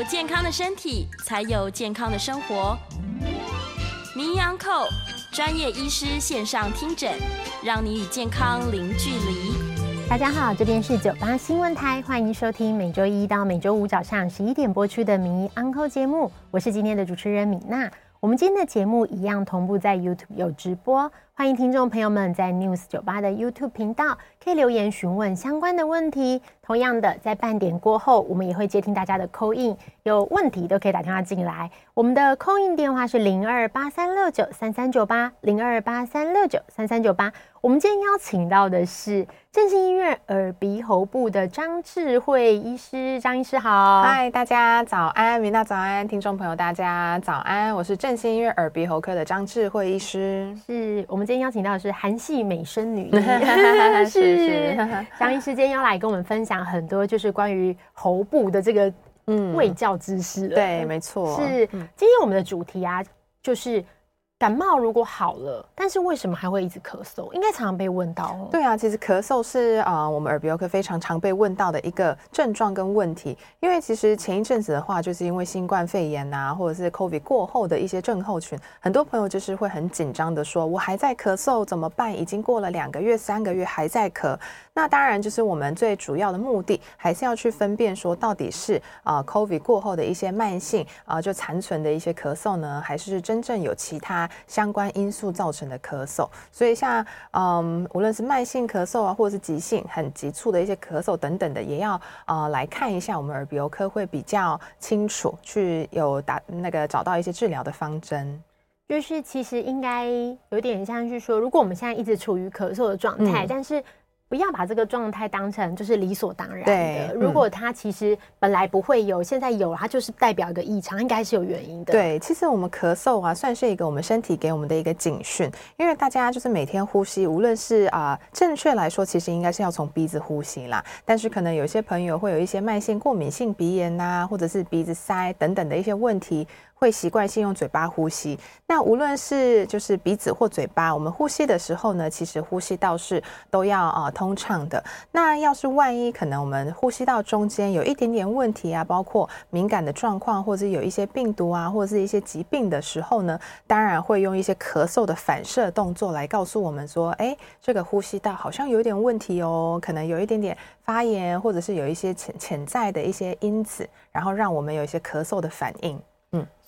有健康的身体，才有健康的生活。名医安扣专业医师线上听诊，让你与健康零距离。大家好，这边是九八新闻台，欢迎收听每周一到每周五早上十一点播出的名医安扣节目，我是今天的主持人米娜。我们今天的节目一样同步在 YouTube 有直播，欢迎听众朋友们在 News 九八的 YouTube 频道可以留言询问相关的问题。同样的，在半点过后，我们也会接听大家的 call in，有问题都可以打电话进来。我们的 call in 电话是零二八三六九三三九八零二八三六九三三九八。我们今天邀请到的是振兴医院耳鼻喉部的张智慧医师，张医师好。嗨，大家早安，明大早安，听众朋友大家早安，我是振兴医院耳鼻喉科的张智慧医师。是我们今天邀请到的是韩系美声女医，是是 张医师今天要来跟我们分享很多就是关于喉部的这个嗯卫教知识。对，没错。是今天我们的主题啊，就是。感冒如果好了，但是为什么还会一直咳嗽？应该常常被问到哦。对啊，其实咳嗽是啊、我们耳鼻喉科非常常被问到的一个症状跟问题。因为其实前一阵子的话，就是因为新冠肺炎、啊，或者是 COVID 过后的一些症候群，很多朋友就是会很紧张的说：“我还在咳嗽，怎么办？已经过了两个月、三个月还在咳。”那当然就是我们最主要的目的，还是要去分辨说，到底是啊、呃、COVID 过后的一些慢性啊、呃，就残存的一些咳嗽呢，还是真正有其他。相关因素造成的咳嗽，所以像嗯，无论是慢性咳嗽啊，或者是急性很急促的一些咳嗽等等的，也要呃来看一下，我们耳鼻喉科会比较清楚，去有打那个找到一些治疗的方针。就是其实应该有点像是说，如果我们现在一直处于咳嗽的状态，嗯、但是。不要把这个状态当成就是理所当然的。对，如果它其实本来不会有，现在有，它就是代表一个异常，应该是有原因的。对，其实我们咳嗽啊，算是一个我们身体给我们的一个警讯，因为大家就是每天呼吸，无论是啊，正确来说，其实应该是要从鼻子呼吸啦。但是可能有些朋友会有一些慢性过敏性鼻炎呐、啊，或者是鼻子塞等等的一些问题。会习惯性用嘴巴呼吸，那无论是就是鼻子或嘴巴，我们呼吸的时候呢，其实呼吸道是都要啊、通畅的。那要是万一可能我们呼吸道中间有一点点问题啊，包括敏感的状况，或者有一些病毒啊，或者是一些疾病的时候呢，当然会用一些咳嗽的反射动作来告诉我们说，哎，这个呼吸道好像有点问题哦，可能有一点点发炎，或者是有一些潜潜在的一些因子，然后让我们有一些咳嗽的反应。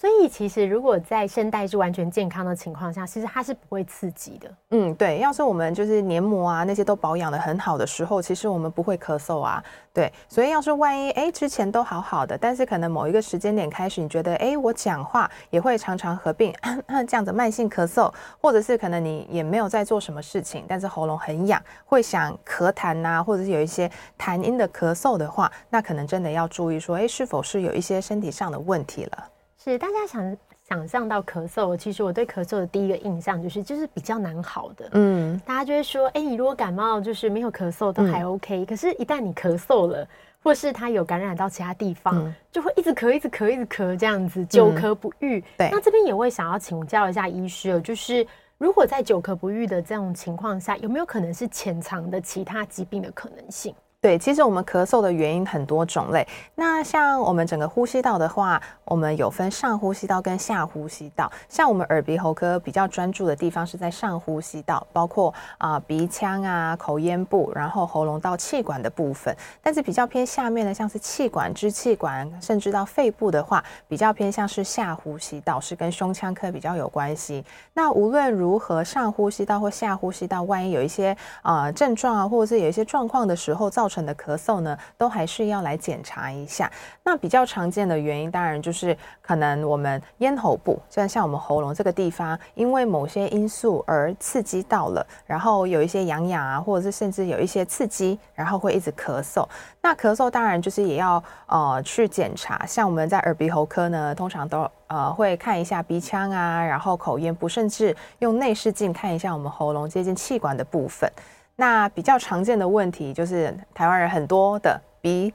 所以其实如果在声带是完全健康的情况下，其实它是不会刺激的。嗯，对，要是我们就是黏膜啊那些都保养得很好的时候，其实我们不会咳嗽啊。对，所以要是万一哎之前都好好的，但是可能某一个时间点开始，你觉得哎我讲话也会常常合并 这样子慢性咳嗽，或者是可能你也没有在做什么事情，但是喉咙很痒，会想咳痰呐，或者是有一些痰音的咳嗽的话，那可能真的要注意说，哎是否是有一些身体上的问题了。是大家想想象到咳嗽，其实我对咳嗽的第一个印象就是就是比较难好的。嗯，大家就会说，哎、欸，你如果感冒就是没有咳嗽都还 OK，、嗯、可是一旦你咳嗽了，或是它有感染到其他地方，嗯、就会一直咳，一直咳，一直咳这样子，久咳不愈、嗯。对，那这边也会想要请教一下医师哦，就是如果在久咳不愈的这种情况下，有没有可能是潜藏的其他疾病的可能性？对，其实我们咳嗽的原因很多种类。那像我们整个呼吸道的话，我们有分上呼吸道跟下呼吸道。像我们耳鼻喉科比较专注的地方是在上呼吸道，包括啊、鼻腔啊、口咽部，然后喉咙到气管的部分。但是比较偏下面的，像是气管、支气管，甚至到肺部的话，比较偏向是下呼吸道，是跟胸腔科比较有关系。那无论如何，上呼吸道或下呼吸道，万一有一些啊、症状啊，或者是有一些状况的时候，造成的咳嗽呢，都还是要来检查一下。那比较常见的原因，当然就是可能我们咽喉部，就像像我们喉咙这个地方，因为某些因素而刺激到了，然后有一些痒痒啊，或者是甚至有一些刺激，然后会一直咳嗽。那咳嗽当然就是也要呃去检查，像我们在耳鼻喉科呢，通常都呃会看一下鼻腔啊，然后口咽部，甚至用内视镜看一下我们喉咙接近气管的部分。那比较常见的问题就是台湾人很多的鼻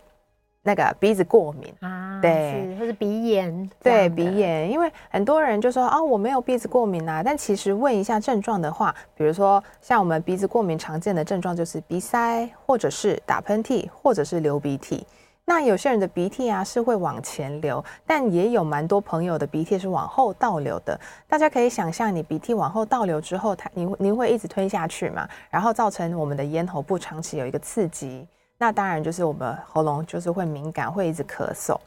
那个鼻子过敏。啊，对，或是鼻炎，对鼻炎，因为很多人就说啊，我没有鼻子过敏啊，但其实问一下症状的话，比如说像我们鼻子过敏常见的症状就是鼻塞，或者是打喷嚏，或者是流鼻涕。那有些人的鼻涕啊是会往前流，但也有蛮多朋友的鼻涕是往后倒流的。大家可以想象，你鼻涕往后倒流之后，它您您会一直吞下去嘛？然后造成我们的咽喉部长期有一个刺激，那当然就是我们喉咙就是会敏感，会一直咳嗽。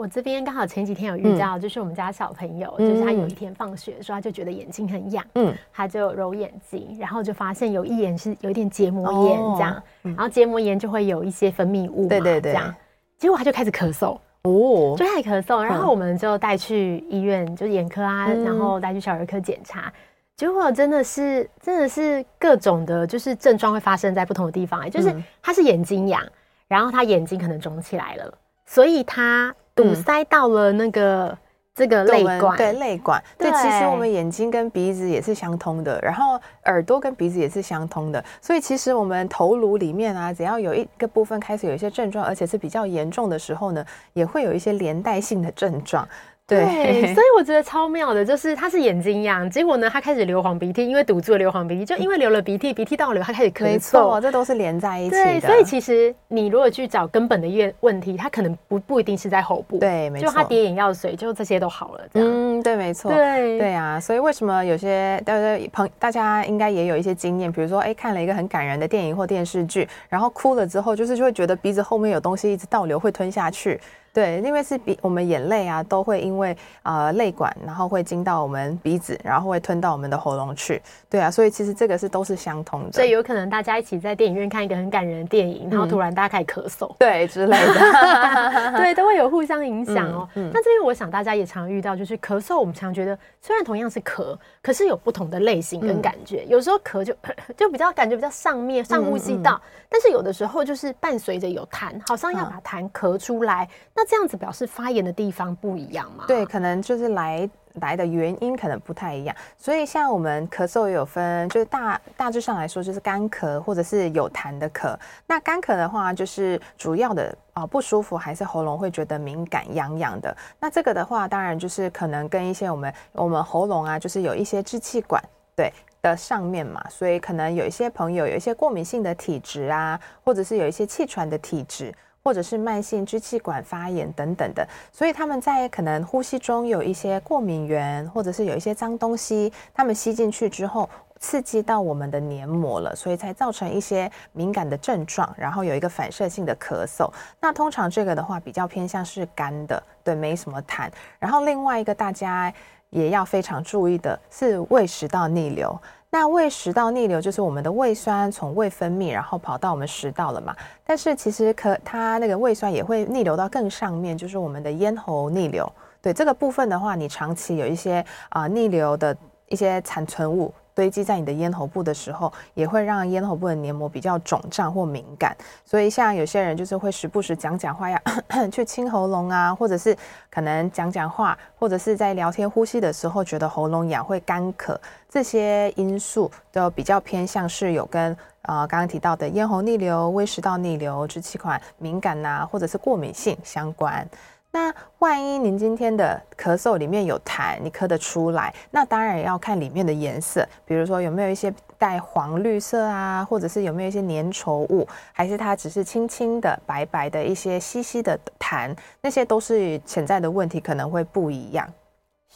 我这边刚好前几天有遇到，就是我们家小朋友，嗯、就是他有一天放学的时候，他就觉得眼睛很痒，嗯，他就揉眼睛，然后就发现有一眼是有一点结膜炎这样，哦、然后结膜炎就会有一些分泌物嘛，对对对，这样，结果他就开始咳嗽，哦，就开始咳嗽，然后我们就带去医院，就是眼科啊，嗯、然后带去小儿科检查，结果真的是真的是各种的，就是症状会发生在不同的地方，就是他是眼睛痒，然后他眼睛可能肿起来了，所以他。堵塞到了那个、嗯、这个泪管，对泪管，对，对，其实我们眼睛跟鼻子也是相通的，然后耳朵跟鼻子也是相通的，所以其实我们头颅里面啊，只要有一个部分开始有一些症状，而且是比较严重的时候呢，也会有一些连带性的症状。对，所以我觉得超妙的，就是他是眼睛痒，结果呢，他开始流黄鼻涕，因为堵住了流黄鼻涕，就因为流了鼻涕，鼻涕倒流，他开始咳嗽，没错，这都是连在一起的。对，所以其实你如果去找根本的问问题，他可能不不一定是在喉部，对，没错，就他滴眼药水，就这些都好了。嗯，对，没错，对对啊，所以为什么有些大家朋大家应该也有一些经验，比如说哎，看了一个很感人的电影或电视剧，然后哭了之后，就是就会觉得鼻子后面有东西一直倒流，会吞下去。对，因为是鼻，我们眼泪啊都会因为呃泪管，然后会进到我们鼻子，然后会吞到我们的喉咙去。对啊，所以其实这个是都是相通的。所以有可能大家一起在电影院看一个很感人的电影，然后突然大家开始咳嗽，嗯、对之类的，对，都会有互相影响哦。嗯嗯、那这边我想大家也常遇到，就是咳嗽，我们常觉得虽然同样是咳，可是有不同的类型跟感觉。嗯、有时候咳就 就比较感觉比较上面上呼吸道，但是有的时候就是伴随着有痰，好像要把痰咳出来。那这样子表示发炎的地方不一样吗？对，可能就是来来的原因可能不太一样。所以像我们咳嗽也有分，就是大大致上来说就是干咳或者是有痰的咳。那干咳的话，就是主要的啊、不舒服还是喉咙会觉得敏感痒痒的。那这个的话，当然就是可能跟一些我们我们喉咙啊，就是有一些支气管对的上面嘛，所以可能有一些朋友有一些过敏性的体质啊，或者是有一些气喘的体质。或者是慢性支气管发炎等等的，所以他们在可能呼吸中有一些过敏源，或者是有一些脏东西，他们吸进去之后刺激到我们的黏膜了，所以才造成一些敏感的症状，然后有一个反射性的咳嗽。那通常这个的话比较偏向是干的，对，没什么痰。然后另外一个大家也要非常注意的是胃食道逆流。那胃食道逆流就是我们的胃酸从胃分泌，然后跑到我们食道了嘛。但是其实可它那个胃酸也会逆流到更上面，就是我们的咽喉逆流。对这个部分的话，你长期有一些啊、逆流的一些残存物。堆积在你的咽喉部的时候，也会让咽喉部的黏膜比较肿胀或敏感。所以像有些人就是会时不时讲讲话呀，去清喉咙啊，或者是可能讲讲话，或者是在聊天呼吸的时候觉得喉咙痒会干咳，这些因素都比较偏向是有跟呃刚刚提到的咽喉逆流、胃食道逆流、支气管敏感呐、啊，或者是过敏性相关。那万一您今天的咳嗽里面有痰，你咳得出来，那当然也要看里面的颜色，比如说有没有一些带黄绿色啊，或者是有没有一些粘稠物，还是它只是轻轻的白白的一些稀稀的痰，那些都是潜在的问题，可能会不一样。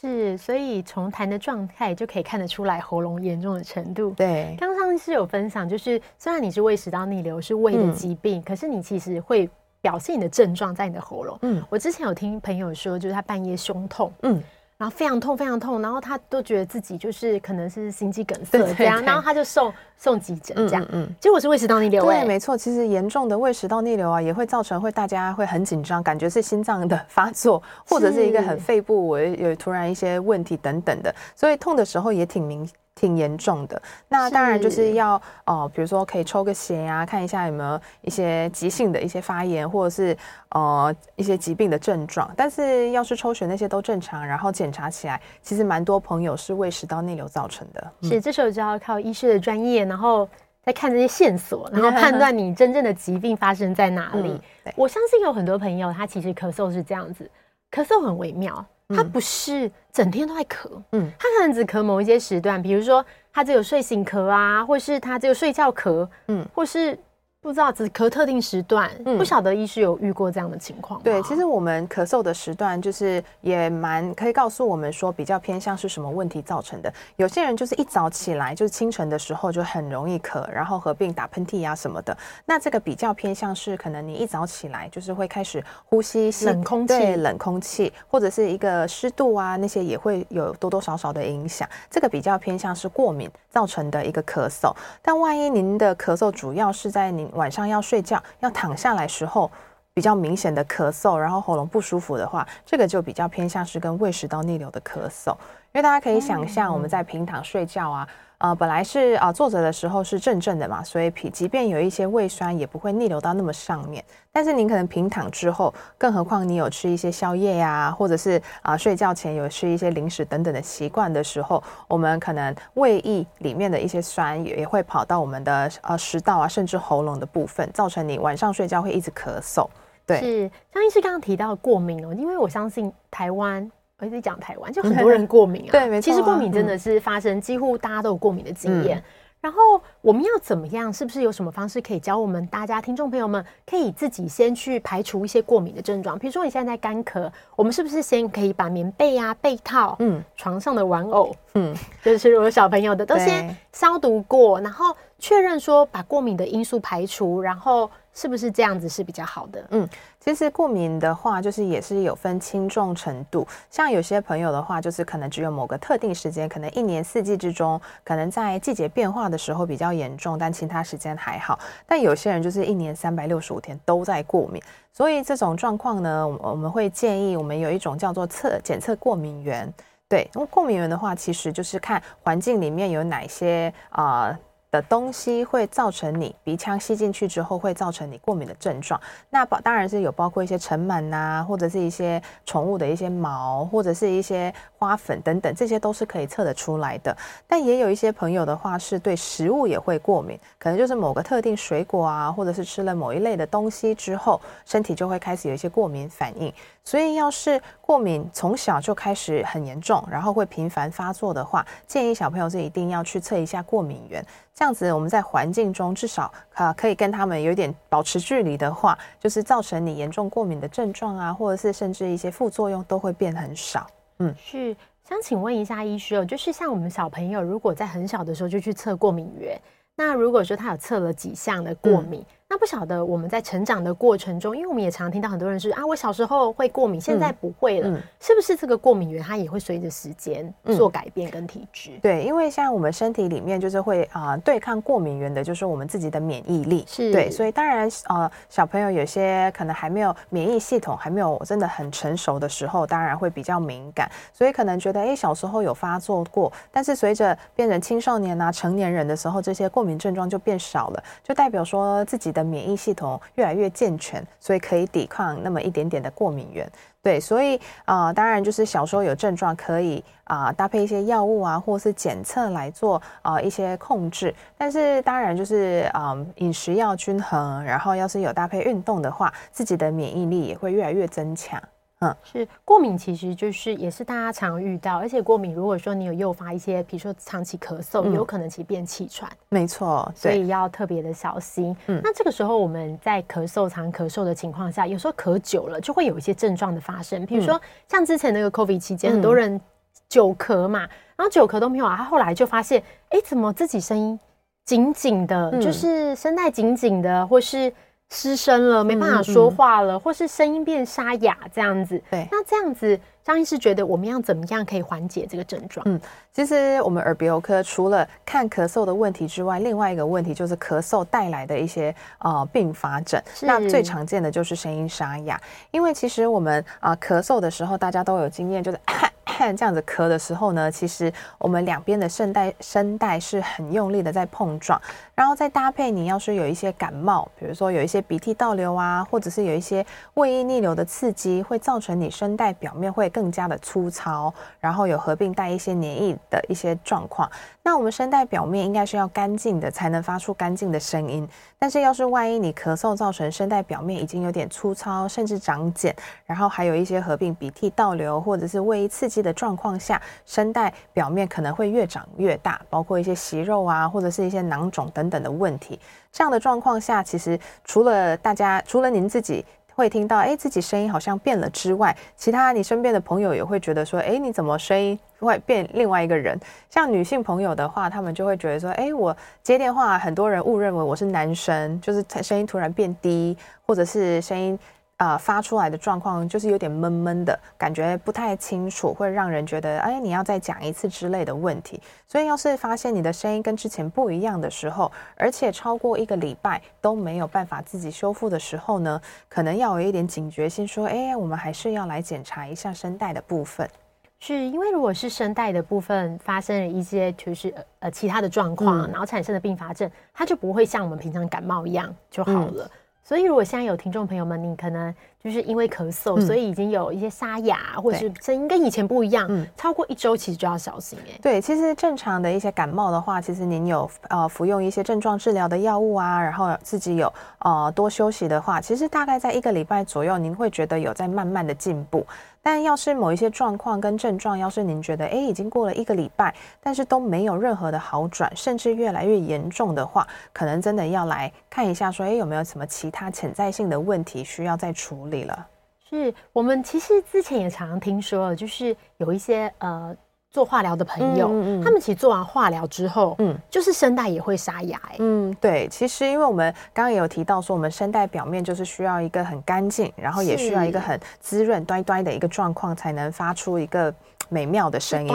是，所以从痰的状态就可以看得出来喉咙严重的程度。对，刚刚上次有分享，就是虽然你是胃食道逆流，是胃的疾病，嗯、可是你其实会。表现你的症状在你的喉咙。嗯，我之前有听朋友说，就是他半夜胸痛，嗯，然后非常痛，非常痛，然后他都觉得自己就是可能是心肌梗塞这样，然后他就送送急诊这样。嗯，嗯，结果是胃食道逆流。对，没错，其实严重的胃食道逆流啊，也会造成会大家会很紧张，感觉是心脏的发作，或者是一个很肺部我有突然一些问题等等的，所以痛的时候也挺明。挺严重的，那当然就是要哦、呃，比如说可以抽个血啊，看一下有没有一些急性的一些发炎，或者是呃一些疾病的症状。但是要是抽血那些都正常，然后检查起来，其实蛮多朋友是胃食道逆流造成的。是，这时候就要靠医师的专业，然后再看这些线索，然后判断你真正的疾病发生在哪里。嗯、我相信有很多朋友他其实咳嗽是这样子，咳嗽很微妙。他不是整天都在咳，嗯，他可能只咳某一些时段，比如说他只有睡醒咳啊，或是他只有睡觉咳，嗯，或是。不知道只咳特定时段，嗯、不晓得医师有遇过这样的情况？对，其实我们咳嗽的时段就是也蛮可以告诉我们说，比较偏向是什么问题造成的。有些人就是一早起来就是清晨的时候就很容易咳，然后合并打喷嚏啊什么的。那这个比较偏向是可能你一早起来就是会开始呼吸冷空气，对，冷空气，或者是一个湿度啊那些也会有多多少少的影响。这个比较偏向是过敏造成的一个咳嗽。但万一您的咳嗽主要是在您晚上要睡觉要躺下来时候比较明显的咳嗽，然后喉咙不舒服的话，这个就比较偏向是跟胃食道逆流的咳嗽。因为大家可以想象，我们在平躺睡觉啊。呃，本来是啊、坐着的时候是正正的嘛，所以脾即便有一些胃酸，也不会逆流到那么上面。但是您可能平躺之后，更何况你有吃一些宵夜呀、或者是啊、睡觉前有吃一些零食等等的习惯的时候，我们可能胃液里面的一些酸也也会跑到我们的呃食道啊，甚至喉咙的部分，造成你晚上睡觉会一直咳嗽。对，是张医师刚刚提到过敏哦，因为我相信台湾。我一直讲台湾，就很多人过敏啊。对，没错。其实过敏真的是发生，几乎大家都有过敏的经验。然后我们要怎么样？是不是有什么方式可以教我们大家听众朋友们，可以自己先去排除一些过敏的症状？比如说你现在在干咳，我们是不是先可以把棉被啊、被套、嗯、床上的玩偶，嗯，就是我小朋友的，都先消毒过，然后确认说把过敏的因素排除，然后。是不是这样子是比较好的？嗯，其实过敏的话，就是也是有分轻重程度。像有些朋友的话，就是可能只有某个特定时间，可能一年四季之中，可能在季节变化的时候比较严重，但其他时间还好。但有些人就是一年三百六十五天都在过敏，所以这种状况呢，我们会建议我们有一种叫做测检测过敏源。对，因为过敏源的话，其实就是看环境里面有哪些啊。的东西会造成你鼻腔吸进去之后会造成你过敏的症状，那包当然是有包括一些尘螨呐，或者是一些宠物的一些毛，或者是一些花粉等等，这些都是可以测得出来的。但也有一些朋友的话是对食物也会过敏，可能就是某个特定水果啊，或者是吃了某一类的东西之后，身体就会开始有一些过敏反应。所以要是过敏从小就开始很严重，然后会频繁发作的话，建议小朋友是一定要去测一下过敏源。这样子，我们在环境中至少啊，可以跟他们有点保持距离的话，就是造成你严重过敏的症状啊，或者是甚至一些副作用都会变很少。嗯，是想请问一下医师哦，就是像我们小朋友如果在很小的时候就去测过敏源，那如果说他有测了几项的过敏。嗯那不晓得我们在成长的过程中，因为我们也常听到很多人是啊，我小时候会过敏，现在不会了，嗯嗯、是不是这个过敏源它也会随着时间做改变跟体质、嗯？对，因为像我们身体里面就是会啊、呃、对抗过敏源的，就是我们自己的免疫力。是对，所以当然呃小朋友有些可能还没有免疫系统还没有真的很成熟的时候，当然会比较敏感，所以可能觉得哎、欸、小时候有发作过，但是随着变成青少年啊成年人的时候，这些过敏症状就变少了，就代表说自己的。免疫系统越来越健全，所以可以抵抗那么一点点的过敏源。对，所以啊、当然就是小时候有症状，可以啊、搭配一些药物啊，或是检测来做啊、一些控制。但是当然就是啊、饮食要均衡，然后要是有搭配运动的话，自己的免疫力也会越来越增强。嗯，是过敏，其实就是也是大家常遇到，而且过敏如果说你有诱发一些，比如说长期咳嗽，嗯、有可能其实变气喘。没错，所以要特别的小心。嗯，那这个时候我们在咳嗽、常咳嗽的情况下，有时候咳久了就会有一些症状的发生，比如说像之前那个 COVID 期间，嗯、很多人久咳嘛，然后久咳都没有啊，他后来就发现，哎，怎么自己声音紧紧的，嗯、就是声带紧紧的，或是。失声了，没办法说话了，嗯嗯、或是声音变沙哑这样子。对，那这样子，张医师觉得我们要怎么样可以缓解这个症状？嗯，其实我们耳鼻喉科除了看咳嗽的问题之外，另外一个问题就是咳嗽带来的一些呃并发症。那最常见的就是声音沙哑，因为其实我们啊、呃、咳嗽的时候，大家都有经验，就是。这样子咳的时候呢，其实我们两边的声带声带是很用力的在碰撞，然后再搭配你要是有一些感冒，比如说有一些鼻涕倒流啊，或者是有一些胃液逆流的刺激，会造成你声带表面会更加的粗糙，然后有合并带一些黏液的一些状况。那我们声带表面应该是要干净的，才能发出干净的声音。但是要是万一你咳嗽造成声带表面已经有点粗糙，甚至长茧，然后还有一些合并鼻涕倒流或者是胃液刺激的状况下，声带表面可能会越长越大，包括一些息肉啊，或者是一些囊肿等等的问题。这样的状况下，其实除了大家，除了您自己。会听到哎，自己声音好像变了之外，其他你身边的朋友也会觉得说，哎，你怎么声音会变另外一个人？像女性朋友的话，他们就会觉得说，哎，我接电话，很多人误认为我是男生，就是声音突然变低，或者是声音。啊、呃，发出来的状况就是有点闷闷的感觉，不太清楚，会让人觉得，哎，你要再讲一次之类的问题。所以，要是发现你的声音跟之前不一样的时候，而且超过一个礼拜都没有办法自己修复的时候呢，可能要有一点警觉心，说，哎，我们还是要来检查一下声带的部分。是因为如果是声带的部分发生了一些就是呃其他的状况，嗯、然后产生的并发症，它就不会像我们平常感冒一样就好了。嗯所以，如果现在有听众朋友们，你可能就是因为咳嗽，嗯、所以已经有一些沙哑，或者是声音跟以前不一样，嗯，超过一周其实就要小心哎。对，其实正常的一些感冒的话，其实您有呃服用一些症状治疗的药物啊，然后自己有呃多休息的话，其实大概在一个礼拜左右，您会觉得有在慢慢的进步。但要是某一些状况跟症状，要是您觉得诶已经过了一个礼拜，但是都没有任何的好转，甚至越来越严重的话，可能真的要来看一下，说诶有没有什么其他潜在性的问题需要再处理了。是我们其实之前也常常听说，就是有一些呃。做化疗的朋友，嗯嗯、他们其实做完化疗之后，嗯，就是声带也会沙哑、欸。嗯，对，其实因为我们刚刚也有提到说，我们声带表面就是需要一个很干净，然后也需要一个很滋润、端端的一个状况，才能发出一个。美妙的声音，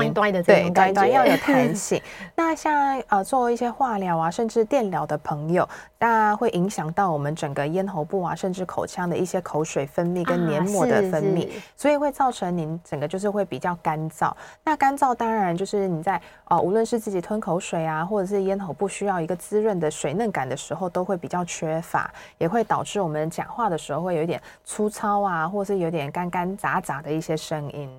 对，要有弹性。那像呃做一些化疗啊，甚至电疗的朋友，那会影响到我们整个咽喉部啊，甚至口腔的一些口水分泌跟黏膜的分泌，啊、所以会造成您整个就是会比较干燥。那干燥当然就是你在呃无论是自己吞口水啊，或者是咽喉部需要一个滋润的水嫩感的时候，都会比较缺乏，也会导致我们讲话的时候会有一点粗糙啊，或者是有点干干杂杂的一些声音，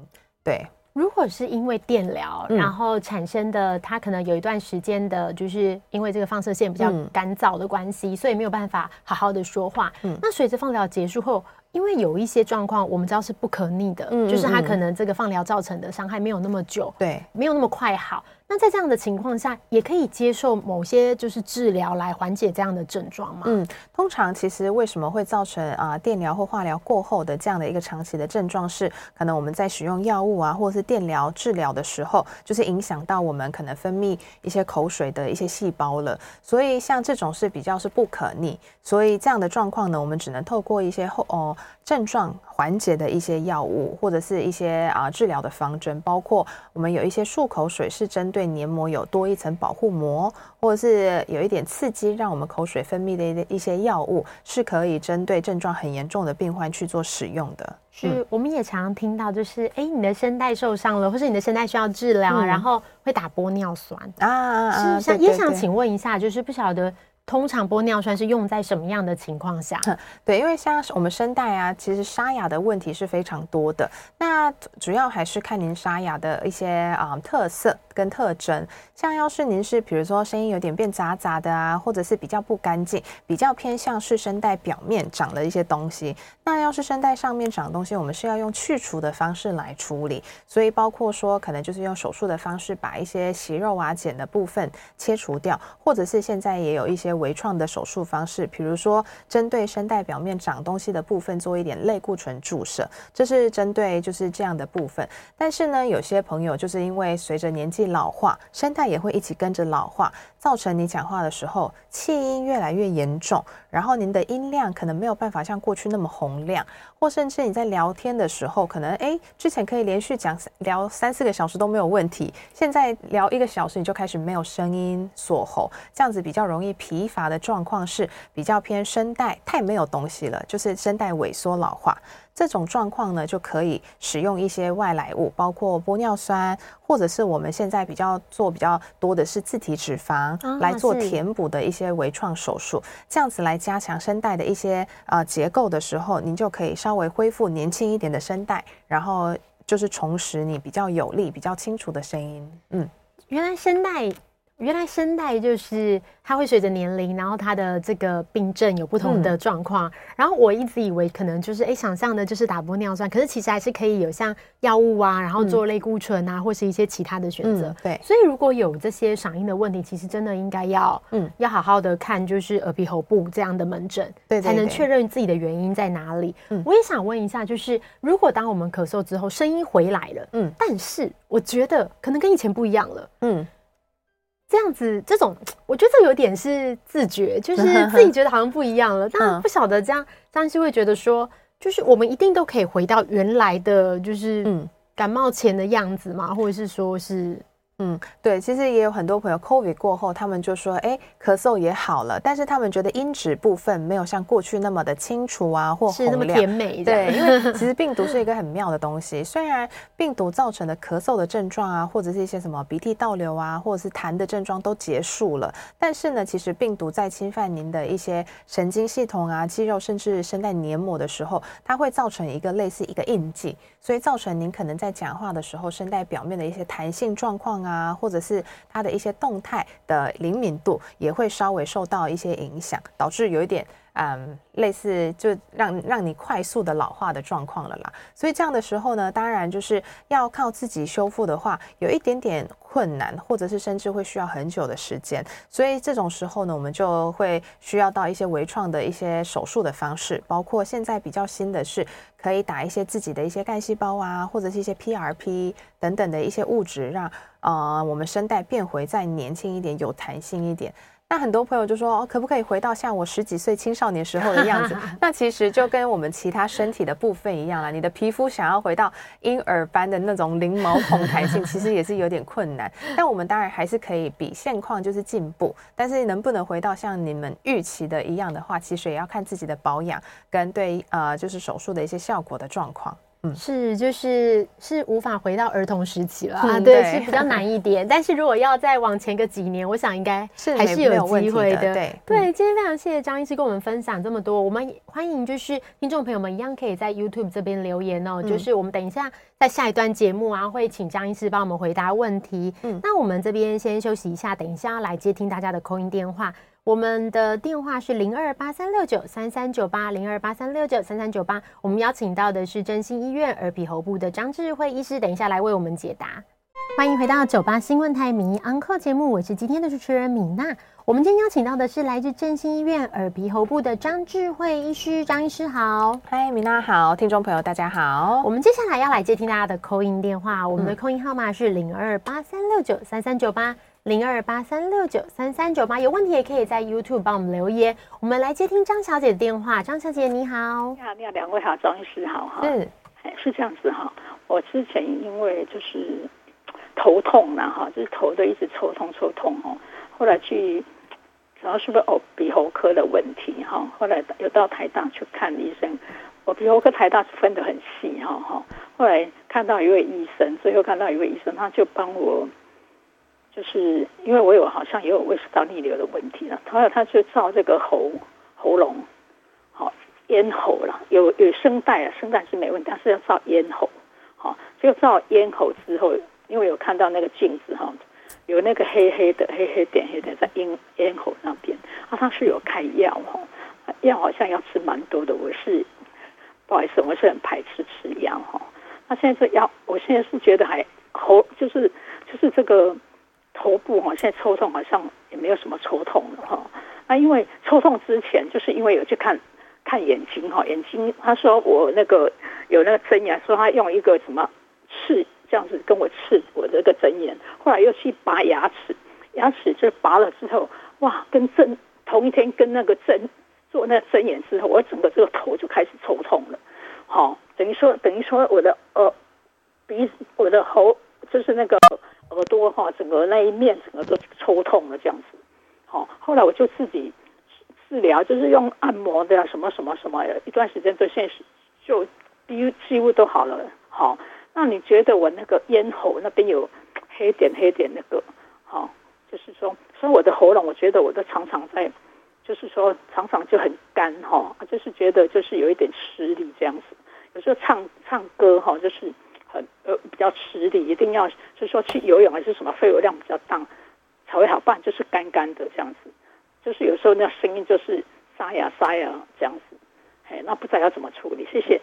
对。如果是因为电疗，然后产生的，它可能有一段时间的，就是因为这个放射线比较干燥的关系，所以没有办法好好的说话。那随着放疗结束后，因为有一些状况我们知道是不可逆的，就是它可能这个放疗造成的伤害没有那么久，对，没有那么快好。那在这样的情况下，也可以接受某些就是治疗来缓解这样的症状吗？嗯，通常其实为什么会造成啊、电疗或化疗过后的这样的一个长期的症状，是可能我们在使用药物啊，或者是电疗治疗的时候，就是影响到我们可能分泌一些口水的一些细胞了。所以像这种是比较是不可逆，所以这样的状况呢，我们只能透过一些后哦症状缓解的一些药物，或者是一些啊、呃、治疗的方针，包括我们有一些漱口水是针对。黏膜有多一层保护膜，或者是有一点刺激，让我们口水分泌的一些药物，是可以针对症状很严重的病患去做使用的。是，嗯、我们也常常听到，就是哎，你的声带受伤了，或是你的声带需要治疗，嗯、然后会打玻尿酸啊啊啊！是，想也想请问一下，就是不晓得。通常玻尿酸是用在什么样的情况下？对，因为像我们声带啊，其实沙哑的问题是非常多的。那主要还是看您沙哑的一些啊、特色跟特征。像要是您是比如说声音有点变杂杂的啊，或者是比较不干净，比较偏向是声带表面长了一些东西。那要是声带上面长东西，我们是要用去除的方式来处理。所以包括说可能就是用手术的方式把一些息肉啊、茧的部分切除掉，或者是现在也有一些。微创的手术方式，比如说针对声带表面长东西的部分做一点类固醇注射，这是针对就是这样的部分。但是呢，有些朋友就是因为随着年纪老化，声带也会一起跟着老化，造成你讲话的时候气音越来越严重，然后您的音量可能没有办法像过去那么洪亮，或甚至你在聊天的时候，可能哎之前可以连续讲聊三四个小时都没有问题，现在聊一个小时你就开始没有声音锁喉，这样子比较容易疲乏的状况是比较偏声带太没有东西了，就是声带萎缩老化。这种状况呢，就可以使用一些外来物，包括玻尿酸，或者是我们现在比较做比较多的是自体脂肪、哦、来做填补的一些微创手术，这样子来加强声带的一些呃结构的时候，您就可以稍微恢复年轻一点的声带，然后就是重拾你比较有力、比较清楚的声音。嗯，原来声带。原来声带就是它会随着年龄，然后它的这个病症有不同的状况。嗯、然后我一直以为可能就是哎，想象的就是打玻尿酸，可是其实还是可以有像药物啊，然后做类固醇啊，嗯、或是一些其他的选择、嗯。对，所以如果有这些嗓音的问题，其实真的应该要嗯，要好好的看，就是耳鼻喉部这样的门诊，对，才能确认自己的原因在哪里。嗯，我也想问一下，就是如果当我们咳嗽之后，声音回来了，嗯，但是我觉得可能跟以前不一样了，嗯。这样子，这种我觉得这有点是自觉，就是自己觉得好像不一样了，但不晓得这样，张医师会觉得说，就是我们一定都可以回到原来的，就是嗯感冒前的样子吗？或者是说是？嗯，对，其实也有很多朋友 COVID 过后，他们就说，哎，咳嗽也好了，但是他们觉得音质部分没有像过去那么的清楚啊，或是那么甜美。对，因为其实 病毒是一个很妙的东西，虽然病毒造成的咳嗽的症状啊，或者是一些什么鼻涕倒流啊，或者是痰的症状都结束了，但是呢，其实病毒在侵犯您的一些神经系统啊、肌肉，甚至声带黏膜的时候，它会造成一个类似一个印记，所以造成您可能在讲话的时候，声带表面的一些弹性状况啊。啊，或者是它的一些动态的灵敏度也会稍微受到一些影响，导致有一点嗯，类似就让让你快速的老化的状况了啦。所以这样的时候呢，当然就是要靠自己修复的话，有一点点困难，或者是甚至会需要很久的时间。所以这种时候呢，我们就会需要到一些微创的一些手术的方式，包括现在比较新的是。可以打一些自己的一些干细胞啊，或者是一些 PRP 等等的一些物质，让呃我们声带变回再年轻一点，有弹性一点。那很多朋友就说，哦，可不可以回到像我十几岁青少年时候的样子？那其实就跟我们其他身体的部分一样啦。你的皮肤想要回到婴儿般的那种零毛孔弹 性，其实也是有点困难。但我们当然还是可以比现况就是进步，但是能不能回到像你们预期的一样的话，其实也要看自己的保养跟对呃就是手术的一些效果的状况。嗯，是，就是是无法回到儿童时期了啊，对，是比较难一点。但是如果要再往前个几年，我想应该还是有机会的。对对，今天非常谢谢张医师跟我们分享这么多。我们欢迎就是听众朋友们一样可以在 YouTube 这边留言哦。就是我们等一下在下一段节目啊，会请张医师帮我们回答问题。嗯，那我们这边先休息一下，等一下要来接听大家的 call in 电话。我们的电话是零二八三六九三三九八零二八三六九三三九八。我们邀请到的是振兴医院耳鼻喉部的张智慧医师，等一下来为我们解答。欢迎回到九八新闻台名医 Uncle 节目，我是今天的主持人米娜。我们今天邀请到的是来自振兴医院耳鼻喉部的张智慧医师，张医师好。嗨，米娜好，听众朋友大家好。我们接下来要来接听大家的 call in 电话，我们的 call in 号码是零二八三六九三三九八。零二八三六九三三九八，有问题也可以在 YouTube 帮我们留言。我们来接听张小姐的电话。张小姐你好，你好，你好，两位好，张医师好哈。是，是这样子哈。我之前因为就是头痛了哈，就是头都一直抽痛抽痛哦。后来去，然后是不是哦鼻喉科的问题哈？后来有到台大去看医生，我鼻喉科台大是分得很细哈哈。后来看到一位医生，最后看到一位医生，他就帮我。就是因为我有好像也有胃食道逆流的问题了，后来他就照这个喉喉咙，好咽喉了，有有声带啊，声带是没问题，但是要照咽喉，好，就照咽喉之后，因为有看到那个镜子哈，有那个黑黑的黑黑点黑点在咽咽喉那边，啊，他是有开药哈，药好像要吃蛮多的，我是不好意思，我是很排斥吃药哈，那现在这药，我现在是觉得还喉就是就是这个。头部哈，现在抽痛好像也没有什么抽痛了哈。那因为抽痛之前，就是因为有去看看眼睛哈，眼睛他说我那个有那个针眼，说他用一个什么刺这样子跟我刺我这个针眼，后来又去拔牙齿，牙齿就拔了之后，哇，跟针同一天跟那个针做那针眼之后，我整个这个头就开始抽痛了，好，等于说等于说我的呃鼻我的喉就是那个耳朵哈，整个那一面整个都抽痛了这样子，好，后来我就自己治疗，就是用按摩的什么什么什么，一段时间就现实就几几乎都好了，好。那你觉得我那个咽喉那边有黑点黑点那个，好、就是说，所以我的喉咙，我觉得我都常常在，就是说常常就很干哈、就是觉得就是有一点吃力这样子。有时候唱唱歌哈、就是很呃比较吃力，一定要就是说去游泳还是什么肺活量比较大才会好办，就是干干的这样子。就是有时候那声音就是沙哑沙哑这样子，哎，那不知道要怎么处理？谢谢。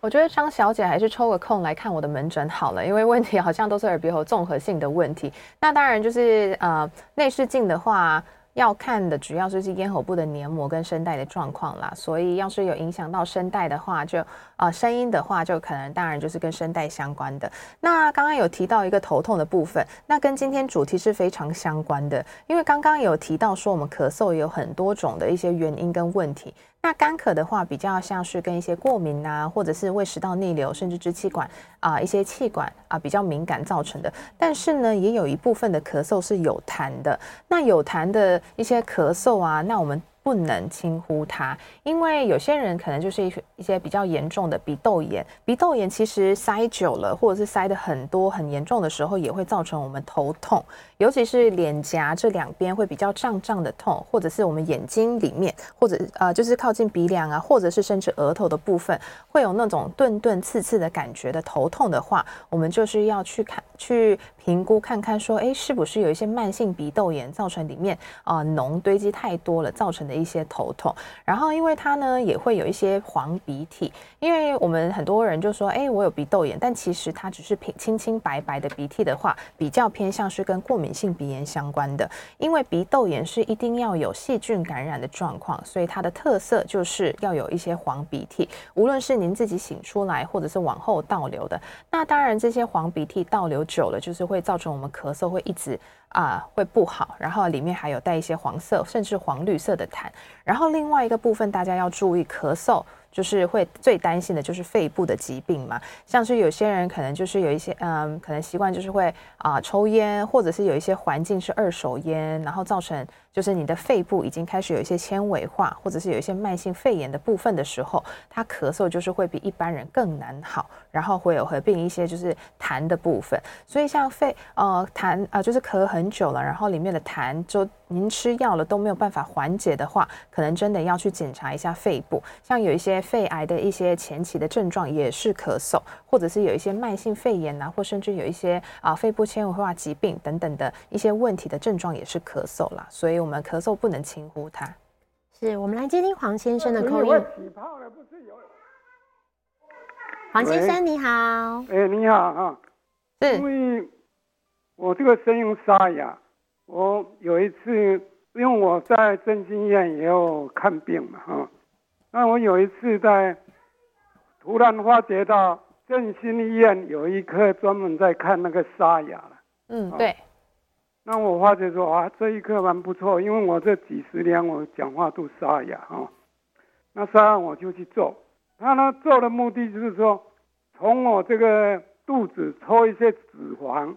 我觉得张小姐还是抽个空来看我的门诊好了，因为问题好像都是耳鼻喉综合性的问题。那当然就是呃内视镜的话。要看的主要就是咽喉部的黏膜跟声带的状况啦，所以要是有影响到声带的话就，啊声音的话，就可能当然就是跟声带相关的。那刚刚有提到一个头痛的部分，那跟今天主题是非常相关的，因为刚刚有提到说我们咳嗽有很多种的一些原因跟问题。那干咳的话，比较像是跟一些过敏啊，或者是胃食道逆流，甚至支气管啊、一些气管啊、比较敏感造成的。但是呢，也有一部分的咳嗽是有痰的。那有痰的一些咳嗽啊，那我们。不能轻忽它，因为有些人可能就是一一些比较严重的鼻窦炎。鼻窦炎其实塞久了，或者是塞得很多很严重的时候，也会造成我们头痛，尤其是脸颊这两边会比较胀胀的痛，或者是我们眼睛里面，或者呃就是靠近鼻梁啊，或者是甚至额头的部分，会有那种钝钝刺刺的感觉的头痛的话，我们就是要去看去评估看看说，哎，是不是有一些慢性鼻窦炎造成里面啊脓、堆积太多了造成的一些头痛，然后因为它呢也会有一些黄鼻涕，因为我们很多人就说，哎，我有鼻窦炎，但其实它只是平清清白白的鼻涕的话，比较偏向是跟过敏性鼻炎相关的。因为鼻窦炎是一定要有细菌感染的状况，所以它的特色就是要有一些黄鼻涕，无论是您自己擤出来，或者是往后倒流的。那当然这些黄鼻涕倒流久了，就是会造成我们咳嗽会一直。啊，会不好，然后里面还有带一些黄色，甚至黄绿色的痰。然后另外一个部分，大家要注意，咳嗽就是会最担心的就是肺部的疾病嘛，像是有些人可能就是有一些嗯，可能习惯就是会啊抽烟，或者是有一些环境是二手烟，然后造成。就是你的肺部已经开始有一些纤维化，或者是有一些慢性肺炎的部分的时候，它咳嗽就是会比一般人更难好，然后会有合并一些就是痰的部分。所以像肺呃痰啊、呃，就是咳很久了，然后里面的痰就您吃药了都没有办法缓解的话，可能真的要去检查一下肺部。像有一些肺癌的一些前期的症状也是咳嗽，或者是有一些慢性肺炎啊，或甚至有一些啊、肺部纤维化疾病等等的一些问题的症状也是咳嗽啦。所以。我们咳嗽不能轻忽它。是我们来接听黄先生的口音。黄先生你好。哎，你好哈。是。因为我这个声音沙哑，我有一次，因为我在正经医院也有看病嘛哈。那我有一次在突然发觉到正兴医院有一科专门在看那个沙哑了。嗯，对。那我发觉说啊，这一刻蛮不错，因为我这几十年我讲话都沙哑哈。那沙哑我就去做，他呢做的目的就是说，从我这个肚子抽一些脂肪，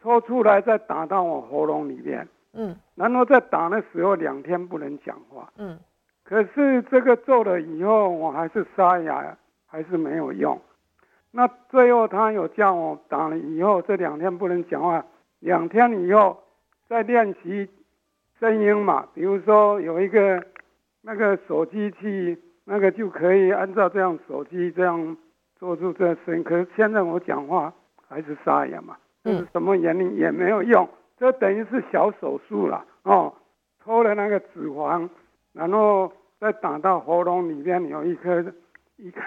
抽出来再打到我喉咙里面，嗯，然后再打的时候两天不能讲话，嗯，可是这个做了以后我还是沙哑，还是没有用。那最后他有叫我打了以后这两天不能讲话。两天以后再练习声音嘛，比如说有一个那个手机器，那个就可以按照这样手机这样做出这声音。可是现在我讲话还是沙哑嘛，是什么原因也没有用，这等于是小手术了哦。抽了那个脂肪，然后再打到喉咙里面有一颗一个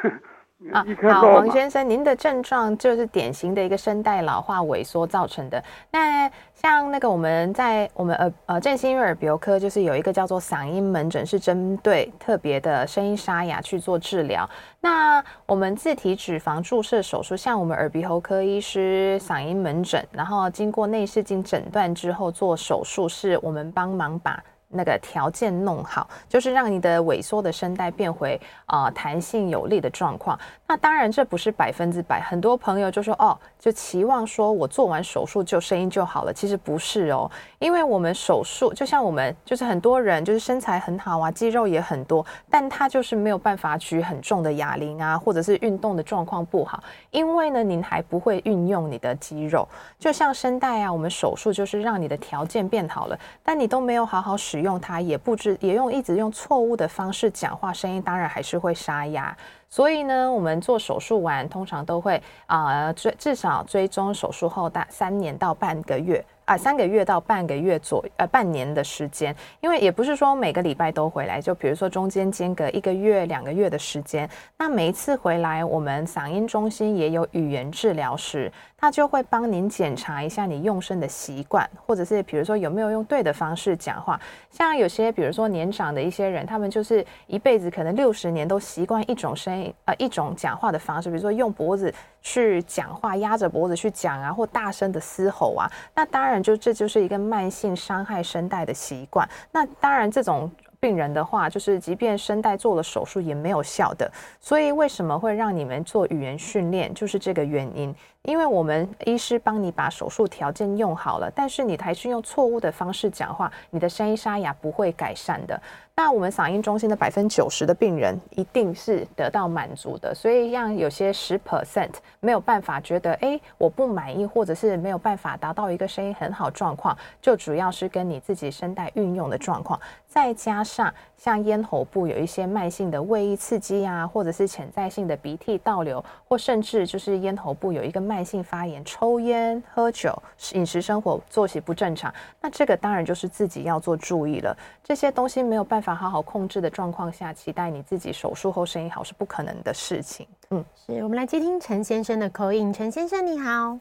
啊，好，王先生，您的症状就是典型的一个声带老化萎缩造成的。那像那个我们在我们呃呃振兴耳鼻喉科，就是有一个叫做嗓音门诊，是针对特别的声音沙哑去做治疗。那我们自体脂肪注射手术，像我们耳鼻喉科医师嗓音门诊，然后经过内视镜诊断之后做手术，是我们帮忙把。那个条件弄好，就是让你的萎缩的声带变回啊、弹性有力的状况。那当然这不是百分之百，很多朋友就说哦，就期望说我做完手术就声音就好了，其实不是哦，因为我们手术就像我们就是很多人就是身材很好啊，肌肉也很多，但他就是没有办法举很重的哑铃啊，或者是运动的状况不好，因为呢您还不会运用你的肌肉，就像声带啊，我们手术就是让你的条件变好了，但你都没有好好使。用它也不知也用一直用错误的方式讲话，声音当然还是会沙哑。所以呢，我们做手术完通常都会啊追至少追踪手术后大三年到半个月。啊，三个月到半个月左呃半年的时间，因为也不是说每个礼拜都回来，就比如说中间间隔一个月两个月的时间，那每一次回来，我们嗓音中心也有语言治疗师，他就会帮您检查一下你用声的习惯，或者是比如说有没有用对的方式讲话。像有些比如说年长的一些人，他们就是一辈子可能六十年都习惯一种声音呃一种讲话的方式，比如说用脖子去讲话，压着脖子去讲啊，或大声的嘶吼啊，那当然。就这就是一个慢性伤害声带的习惯。那当然，这种病人的话，就是即便声带做了手术也没有效的。所以为什么会让你们做语言训练，就是这个原因。因为我们医师帮你把手术条件用好了，但是你还是用错误的方式讲话，你的声音沙哑不会改善的。那我们嗓音中心的百分之九十的病人一定是得到满足的，所以让有些十 percent 没有办法觉得，哎，我不满意，或者是没有办法达到一个声音很好状况，就主要是跟你自己声带运用的状况，再加上像咽喉部有一些慢性的胃液刺激啊，或者是潜在性的鼻涕倒流，或甚至就是咽喉部有一个。慢性发炎、抽烟、喝酒、饮食生活作息不正常，那这个当然就是自己要做注意了。这些东西没有办法好好控制的状况下，期待你自己手术后声音好是不可能的事情。嗯，是我们来接听陈先生的 call in。陈先生你好，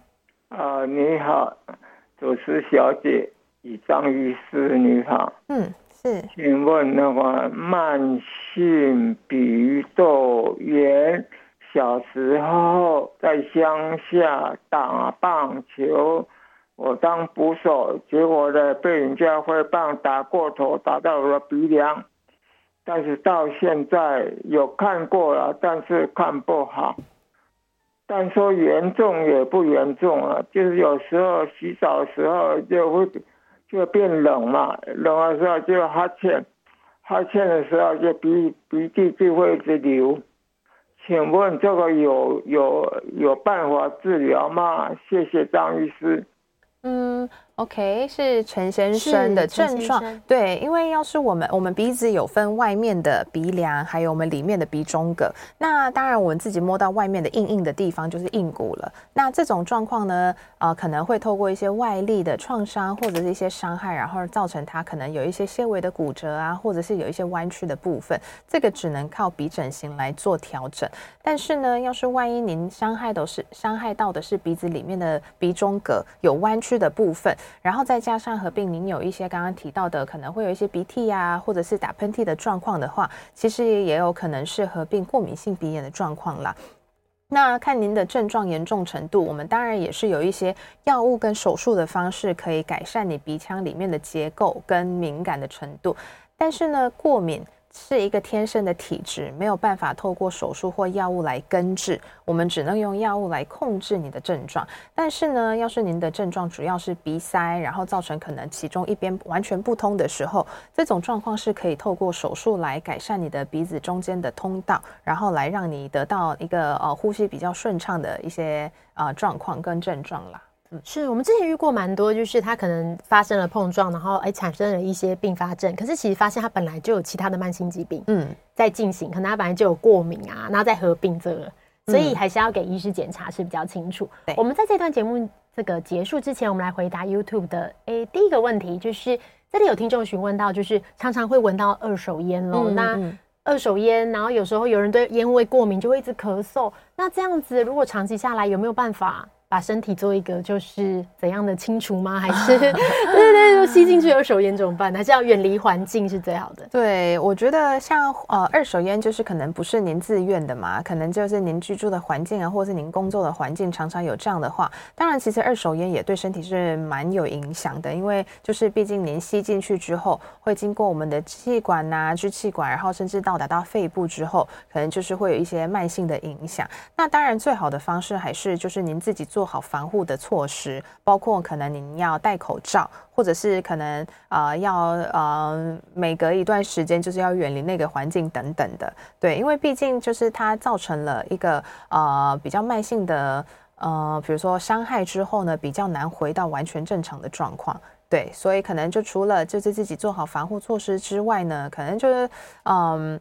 啊、呃，你好，主持小姐与张医师你好，嗯，是，请问那个慢性鼻窦炎。小时候在乡下打棒球，我当捕手，结果呢被人家挥棒打过头，打到我的鼻梁。但是到现在有看过了，但是看不好。但说严重也不严重啊，就是有时候洗澡的时候就会就变冷嘛，冷的时候就哈欠，哈欠的时候就鼻鼻涕就会一直流。请问这个有有有办法治疗吗？谢谢张医师。嗯。OK，是陈先生的症状。对，因为要是我们我们鼻子有分外面的鼻梁，还有我们里面的鼻中隔。那当然，我们自己摸到外面的硬硬的地方就是硬骨了。那这种状况呢，呃，可能会透过一些外力的创伤或者是一些伤害，然后造成它可能有一些纤维的骨折啊，或者是有一些弯曲的部分。这个只能靠鼻整形来做调整。但是呢，要是万一您伤害都是伤害到的是鼻子里面的鼻中隔有弯曲的部分。然后再加上合并，您有一些刚刚提到的，可能会有一些鼻涕啊，或者是打喷嚏的状况的话，其实也有可能是合并过敏性鼻炎的状况啦。那看您的症状严重程度，我们当然也是有一些药物跟手术的方式可以改善你鼻腔里面的结构跟敏感的程度。但是呢，过敏。是一个天生的体质，没有办法透过手术或药物来根治，我们只能用药物来控制你的症状。但是呢，要是您的症状主要是鼻塞，然后造成可能其中一边完全不通的时候，这种状况是可以透过手术来改善你的鼻子中间的通道，然后来让你得到一个呃呼吸比较顺畅的一些呃状况跟症状啦。是我们之前遇过蛮多，就是他可能发生了碰撞，然后哎产生了一些并发症。可是其实发现他本来就有其他的慢性疾病，嗯，在进行，可能他本来就有过敏啊，然后再合并这个，所以还是要给医师检查是比较清楚。对，我们在这段节目这个结束之前，我们来回答 YouTube 的哎第一个问题，就是这里有听众询问到，就是常常会闻到二手烟喽，嗯、那。二手烟，然后有时候有人对烟味过敏，就会一直咳嗽。那这样子，如果长期下来，有没有办法？把身体做一个就是怎样的清除吗？还是 对对对，吸进去二手烟怎么办？还是要远离环境是最好的？对，我觉得像呃二手烟就是可能不是您自愿的嘛，可能就是您居住的环境啊，或者是您工作的环境常常有这样的话，当然其实二手烟也对身体是蛮有影响的，因为就是毕竟您吸进去之后会经过我们的气管呐、支气管，然后甚至到达到肺部之后，可能就是会有一些慢性的影响。那当然最好的方式还是就是您自己做。做好防护的措施，包括可能您要戴口罩，或者是可能啊、要呃每隔一段时间就是要远离那个环境等等的。对，因为毕竟就是它造成了一个呃比较慢性的呃，比如说伤害之后呢，比较难回到完全正常的状况。对，所以可能就除了就是自己做好防护措施之外呢，可能就是嗯。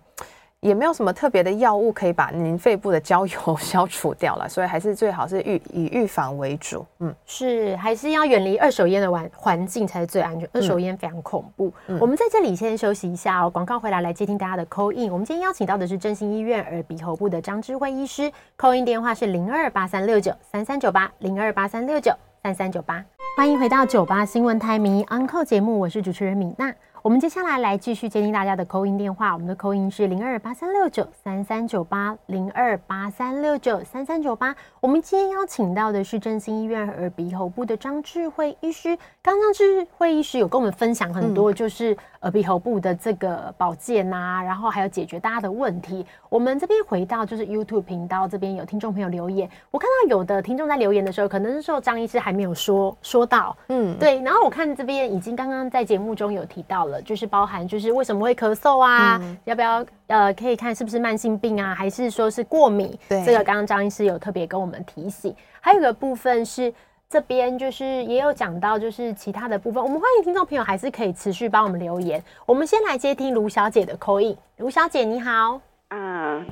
也没有什么特别的药物可以把您肺部的焦油消除掉了，所以还是最好是预以预防为主。嗯，是还是要远离二手烟的环环境才是最安全。二手烟非常恐怖。嗯、我们在这里先休息一下哦，广告回来来接听大家的 call in。我们今天邀请到的是振兴医院耳鼻喉部的张智慧医师，call in 电话是零二八三六九三三九八零二八三六九三三九八。欢迎回到九八新闻台迷 Uncle 节目，我是主持人米娜。我们接下来来继续接听大家的 call in 电话，我们的 call in 是零二八三六九三三九八零二八三六九三三九八。我们今天邀请到的是振兴医院耳鼻喉部的张智慧医师。刚刚智慧医师有跟我们分享很多，就是耳鼻喉部的这个保健啊，然后还有解决大家的问题。我们这边回到就是 YouTube 频道这边有听众朋友留言，我看到有的听众在留言的时候，可能是说张医师还没有说说到，嗯，对。然后我看这边已经刚刚在节目中有提到了。就是包含，就是为什么会咳嗽啊？嗯、要不要呃，可以看是不是慢性病啊？还是说是过敏？对，这个刚刚张医师有特别跟我们提醒。还有一个部分是这边就是也有讲到，就是其他的部分，我们欢迎听众朋友还是可以持续帮我们留言。我们先来接听卢小姐的 call in。卢小姐你好，啊，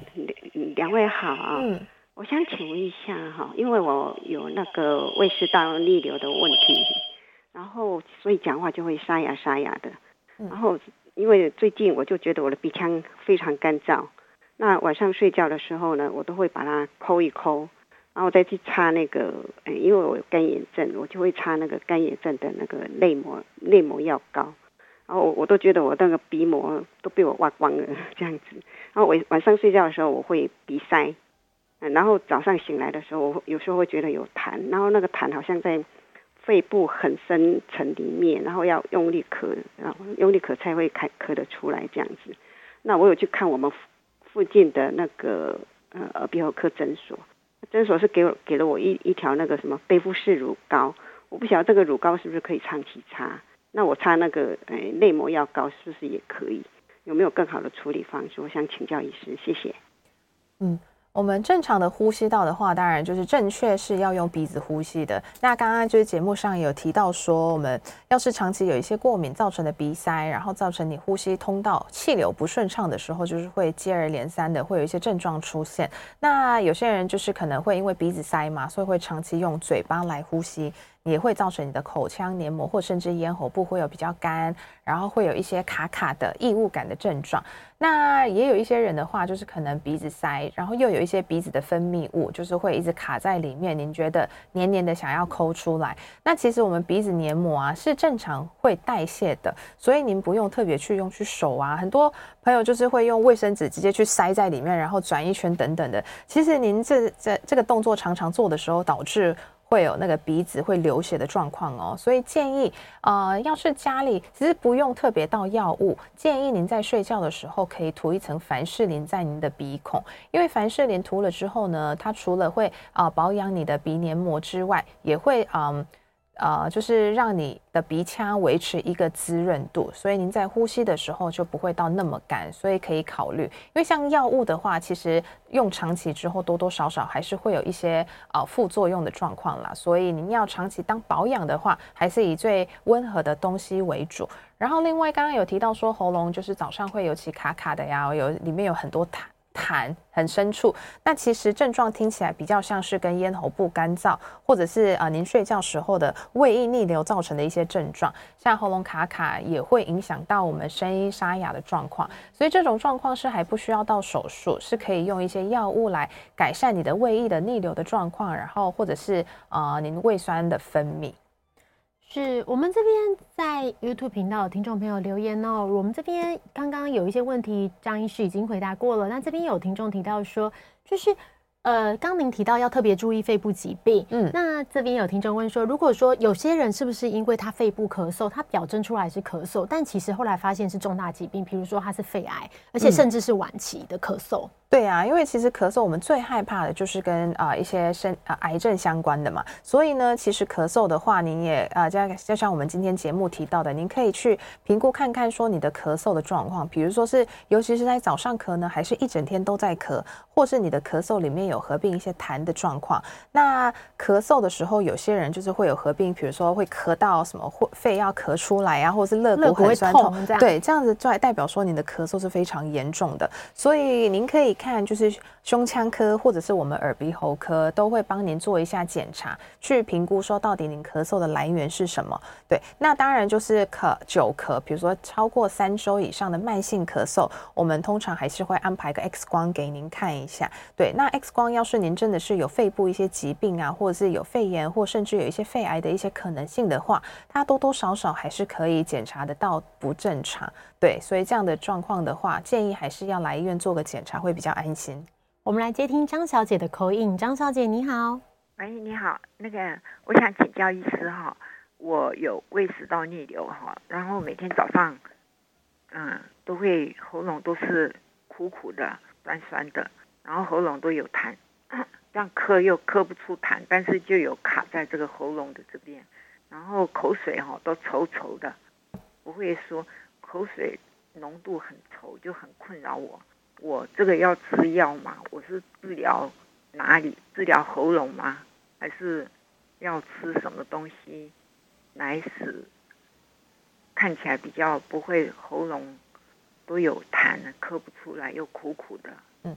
两位好。嗯，我想请问一下哈，因为我有那个胃食道逆流的问题，然后所以讲话就会沙哑沙哑的。然后，因为最近我就觉得我的鼻腔非常干燥，那晚上睡觉的时候呢，我都会把它抠一抠，然后再去擦那个，哎，因为我有干眼症，我就会擦那个干眼症的那个内膜内膜药膏，然后我我都觉得我那个鼻膜都被我挖光了 这样子，然后我晚上睡觉的时候我会鼻塞，然后早上醒来的时候，我有时候会觉得有痰，然后那个痰好像在。肺部很深层里面，然后要用力咳，然后用力咳才会开咳得出来这样子。那我有去看我们附近的那个呃耳鼻喉科诊所，诊所是给我给了我一一条那个什么贝夫式乳膏，我不晓得这个乳膏是不是可以长期擦。那我擦那个呃内膜药膏是不是也可以？有没有更好的处理方式？我想请教医师，谢谢。嗯。我们正常的呼吸道的话，当然就是正确是要用鼻子呼吸的。那刚刚就是节目上有提到说，我们要是长期有一些过敏造成的鼻塞，然后造成你呼吸通道气流不顺畅的时候，就是会接二连三的会有一些症状出现。那有些人就是可能会因为鼻子塞嘛，所以会长期用嘴巴来呼吸。也会造成你的口腔黏膜或甚至咽喉部会有比较干，然后会有一些卡卡的异物感的症状。那也有一些人的话，就是可能鼻子塞，然后又有一些鼻子的分泌物，就是会一直卡在里面，您觉得黏黏的想要抠出来。那其实我们鼻子黏膜啊是正常会代谢的，所以您不用特别去用去手啊。很多朋友就是会用卫生纸直接去塞在里面，然后转一圈等等的。其实您这这这个动作常常做的时候，导致。会有那个鼻子会流血的状况哦，所以建议，呃，要是家里其实不用特别到药物，建议您在睡觉的时候可以涂一层凡士林在您的鼻孔，因为凡士林涂了之后呢，它除了会啊、保养你的鼻黏膜之外，也会嗯。呃，就是让你的鼻腔维持一个滋润度，所以您在呼吸的时候就不会到那么干，所以可以考虑。因为像药物的话，其实用长期之后多多少少还是会有一些呃副作用的状况啦，所以您要长期当保养的话，还是以最温和的东西为主。然后另外刚刚有提到说喉咙就是早上会尤其卡卡的呀，有里面有很多痰。痰很深处，那其实症状听起来比较像是跟咽喉部干燥，或者是啊、呃、您睡觉时候的胃液逆流造成的一些症状，像喉咙卡卡也会影响到我们声音沙哑的状况，所以这种状况是还不需要到手术，是可以用一些药物来改善你的胃液的逆流的状况，然后或者是啊、呃、您胃酸的分泌。是我们这边在 YouTube 频道的听众朋友留言哦。我们这边刚刚有一些问题，张医师已经回答过了。那这边有听众提到说，就是呃，刚您提到要特别注意肺部疾病。嗯，那这边有听众问说，如果说有些人是不是因为他肺部咳嗽，他表征出来是咳嗽，但其实后来发现是重大疾病，比如说他是肺癌，而且甚至是晚期的咳嗽。嗯对啊，因为其实咳嗽我们最害怕的就是跟啊、呃、一些生啊、呃、癌症相关的嘛，所以呢，其实咳嗽的话，您也啊，就、呃、就像我们今天节目提到的，您可以去评估看看说你的咳嗽的状况，比如说是尤其是在早上咳呢，还是一整天都在咳，或是你的咳嗽里面有合并一些痰的状况。那咳嗽的时候，有些人就是会有合并，比如说会咳到什么或肺要咳出来啊，或者是肋骨很酸痛，痛这样对，这样子就代表说你的咳嗽是非常严重的，所以您可以。看，就是胸腔科或者是我们耳鼻喉科都会帮您做一下检查，去评估说到底您咳嗽的来源是什么。对，那当然就是咳久咳，比如说超过三周以上的慢性咳嗽，我们通常还是会安排个 X 光给您看一下。对，那 X 光要是您真的是有肺部一些疾病啊，或者是有肺炎，或甚至有一些肺癌的一些可能性的话，它多多少少还是可以检查得到不正常。对，所以这样的状况的话，建议还是要来医院做个检查，会比较安心。我们来接听张小姐的口音。张小姐你好，喂，你好，那个我想请教医师哈，我有胃食道逆流哈，然后每天早上，嗯，都会喉咙都是苦苦的、酸酸的，然后喉咙都有痰，这样咳又咳不出痰，但是就有卡在这个喉咙的这边，然后口水哈都稠稠的，不会说。口水浓度很稠，就很困扰我。我这个要吃药吗？我是治疗哪里？治疗喉咙吗？还是要吃什么东西来使看起来比较不会喉咙都有痰，咳不出来又苦苦的？嗯。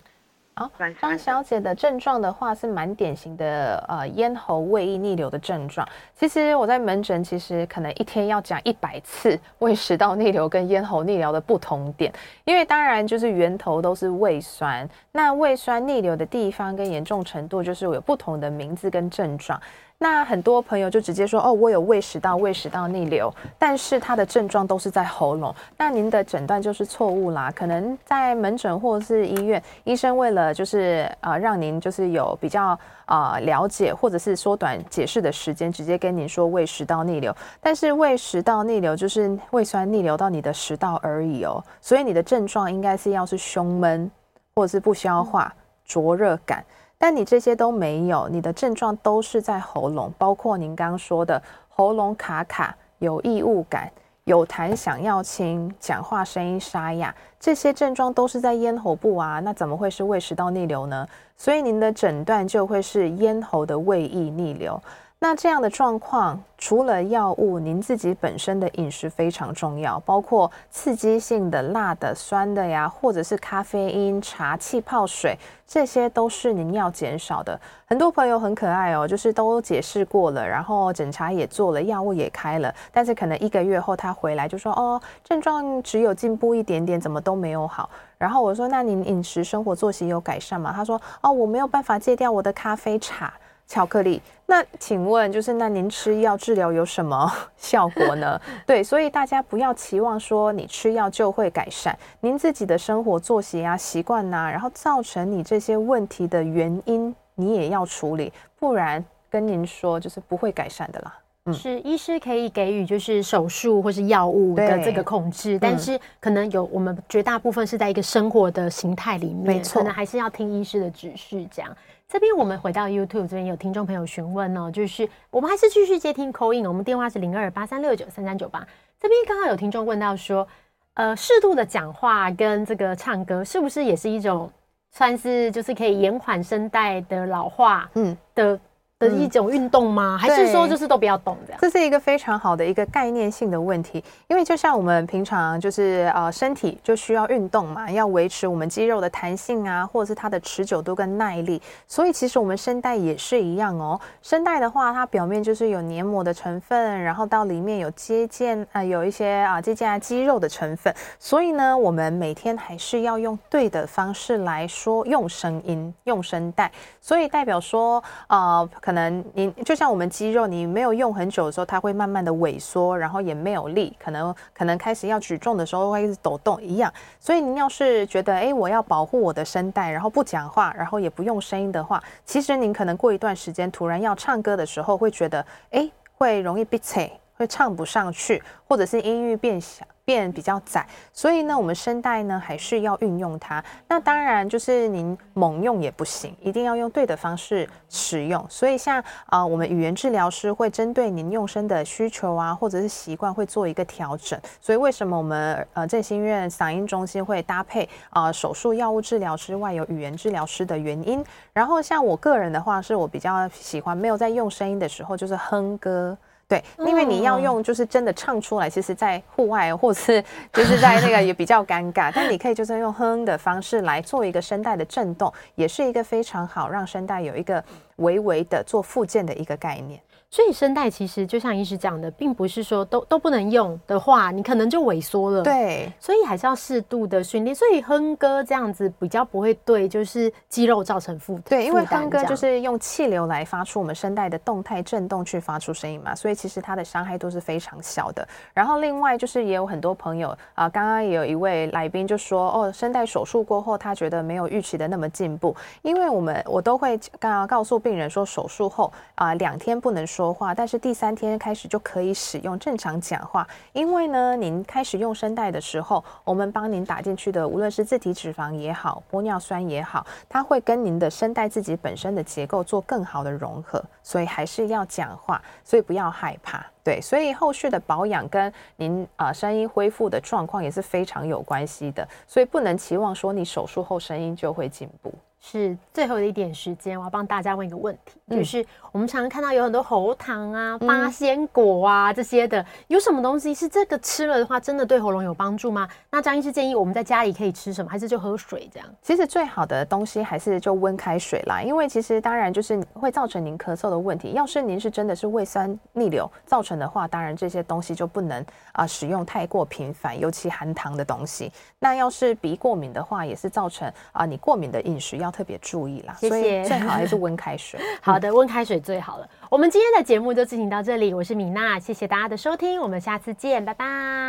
好，张小姐的症状的话是蛮典型的，呃，咽喉胃液逆流的症状。其实我在门诊，其实可能一天要讲一百次胃食道逆流跟咽喉逆流的不同点，因为当然就是源头都是胃酸，那胃酸逆流的地方跟严重程度就是有不同的名字跟症状。那很多朋友就直接说哦，我有胃食道胃食道逆流，但是他的症状都是在喉咙。那您的诊断就是错误啦，可能在门诊或是医院，医生为了就是呃让您就是有比较呃了解，或者是缩短解释的时间，直接跟您说胃食道逆流。但是胃食道逆流就是胃酸逆流到你的食道而已哦，所以你的症状应该是要是胸闷，或者是不消化、灼热感。但你这些都没有，你的症状都是在喉咙，包括您刚刚说的喉咙卡卡、有异物感、有痰想要清、讲话声音沙哑，这些症状都是在咽喉部啊，那怎么会是胃食道逆流呢？所以您的诊断就会是咽喉的胃液逆流。那这样的状况，除了药物，您自己本身的饮食非常重要，包括刺激性的、辣的、酸的呀，或者是咖啡因、茶、气泡水，这些都是您要减少的。很多朋友很可爱哦，就是都解释过了，然后检查也做了，药物也开了，但是可能一个月后他回来就说：“哦，症状只有进步一点点，怎么都没有好。”然后我说：“那您饮食生活作息有改善吗？”他说：“哦，我没有办法戒掉我的咖啡茶。”巧克力，那请问就是那您吃药治疗有什么 效果呢？对，所以大家不要期望说你吃药就会改善，您自己的生活作息啊、习惯呐，然后造成你这些问题的原因，你也要处理，不然跟您说就是不会改善的啦。嗯，是医师可以给予就是手术或是药物的这个控制，但是可能有我们绝大部分是在一个生活的形态里面，没错，可能还是要听医师的指示这样。这边我们回到 YouTube 这边有听众朋友询问哦，就是我们还是继续接听 call in，我们电话是零二八三六九三三九八。这边刚好有听众问到说，呃，适度的讲话跟这个唱歌是不是也是一种算是就是可以延缓声带的老化嗯的的一种运动吗？还是说就是都不要动这样？这是一个非常好的一个概念性的问题，因为就像我们平常就是呃身体就需要运动嘛，要维持我们肌肉的弹性啊，或者是它的持久度跟耐力，所以其实我们声带也是一样哦。声带的话，它表面就是有黏膜的成分，然后到里面有接腱啊、呃，有一些啊接腱啊肌肉的成分，所以呢，我们每天还是要用对的方式来说用声音，用声带，所以代表说呃。可能你就像我们肌肉，你没有用很久的时候，它会慢慢的萎缩，然后也没有力，可能可能开始要举重的时候会一直抖动一样。所以您要是觉得，哎，我要保护我的声带，然后不讲话，然后也不用声音的话，其实您可能过一段时间突然要唱歌的时候，会觉得，哎，会容易憋气，会唱不上去，或者是音域变小。变比较窄，所以呢，我们声带呢还是要运用它。那当然就是您猛用也不行，一定要用对的方式使用。所以像啊、我们语言治疗师会针对您用声的需求啊，或者是习惯，会做一个调整。所以为什么我们呃振兴院嗓音中心会搭配啊、手术药物治疗之外有语言治疗师的原因？然后像我个人的话，是我比较喜欢没有在用声音的时候，就是哼歌。对，因为你要用，就是真的唱出来，其实，在户外或是就是在那个也比较尴尬。但你可以就是用哼的方式来做一个声带的震动，也是一个非常好让声带有一个微微的做附件的一个概念。所以声带其实就像医师讲的，并不是说都都不能用的话，你可能就萎缩了。对，所以还是要适度的训练。所以哼歌这样子比较不会对，就是肌肉造成负担。对，因为哼歌就是用气流来发出我们声带的动态震动去发出声音嘛，所以其实它的伤害都是非常小的。然后另外就是也有很多朋友啊，刚刚也有一位来宾就说，哦，声带手术过后他觉得没有预期的那么进步，因为我们我都会刚刚告诉病人说，手术后啊两天不能说。话，但是第三天开始就可以使用正常讲话，因为呢，您开始用声带的时候，我们帮您打进去的，无论是自体脂肪也好，玻尿酸也好，它会跟您的声带自己本身的结构做更好的融合，所以还是要讲话，所以不要害怕，对，所以后续的保养跟您啊声音恢复的状况也是非常有关系的，所以不能期望说你手术后声音就会进步。是最后的一点时间，我要帮大家问一个问题，嗯、就是我们常常看到有很多喉糖啊、八仙果啊、嗯、这些的，有什么东西是这个吃了的话，真的对喉咙有帮助吗？那张医师建议我们在家里可以吃什么，还是就喝水这样？其实最好的东西还是就温开水啦，因为其实当然就是会造成您咳嗽的问题。要是您是真的是胃酸逆流造成的话，当然这些东西就不能啊、呃、使用太过频繁，尤其含糖的东西。那要是鼻过敏的话，也是造成啊、呃、你过敏的饮食要。要特别注意啦，谢谢。所以最好还是温开水。好的，温开水最好了。我们今天的节目就进行到这里，我是米娜，谢谢大家的收听，我们下次见，拜拜，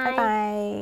拜拜。